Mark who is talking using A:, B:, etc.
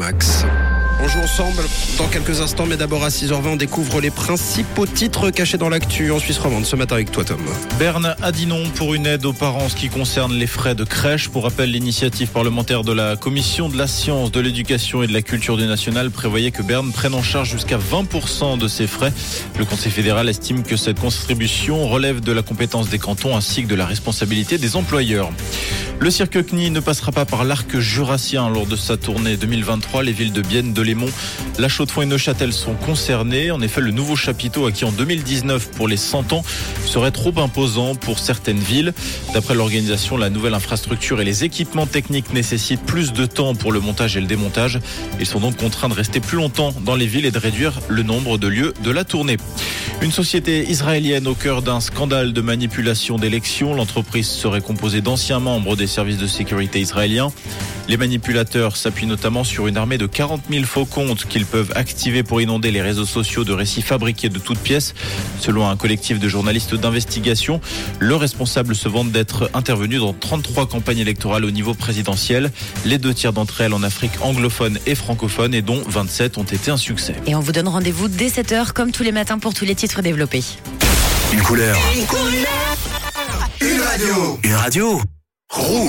A: Winamax. On joue ensemble dans quelques instants, mais d'abord à 6h20, on découvre les principaux titres cachés dans l'actu en Suisse romande ce matin avec toi, Tom.
B: Berne a dit non pour une aide aux parents en ce qui concerne les frais de crèche. Pour rappel, l'initiative parlementaire de la Commission de la science, de l'éducation et de la culture du national prévoyait que Berne prenne en charge jusqu'à 20% de ses frais. Le Conseil fédéral estime que cette contribution relève de la compétence des cantons ainsi que de la responsabilité des employeurs. Le cirque CNI ne passera pas par l'arc jurassien lors de sa tournée 2023. Les villes de Bienne, de Lémont, La Chaux-de-Fonds et Neuchâtel sont concernées. En effet, le nouveau chapiteau acquis en 2019 pour les 100 ans serait trop imposant pour certaines villes. D'après l'organisation, la nouvelle infrastructure et les équipements techniques nécessitent plus de temps pour le montage et le démontage. Ils sont donc contraints de rester plus longtemps dans les villes et de réduire le nombre de lieux de la tournée. Une société israélienne au cœur d'un scandale de manipulation d'élections. L'entreprise serait composée d'anciens membres des services de sécurité israéliens. Les manipulateurs s'appuient notamment sur une armée de 40 000 faux comptes qu'ils peuvent activer pour inonder les réseaux sociaux de récits fabriqués de toutes pièces. Selon un collectif de journalistes d'investigation, le responsable se vante d'être intervenu dans 33 campagnes électorales au niveau présidentiel. Les deux tiers d'entre elles en Afrique anglophone et francophone et dont 27 ont été un succès.
C: Et on vous donne rendez-vous dès 7h comme tous les matins pour tous les titres développés.
D: Une couleur. Une couleur. Une radio. Une radio. Rouge.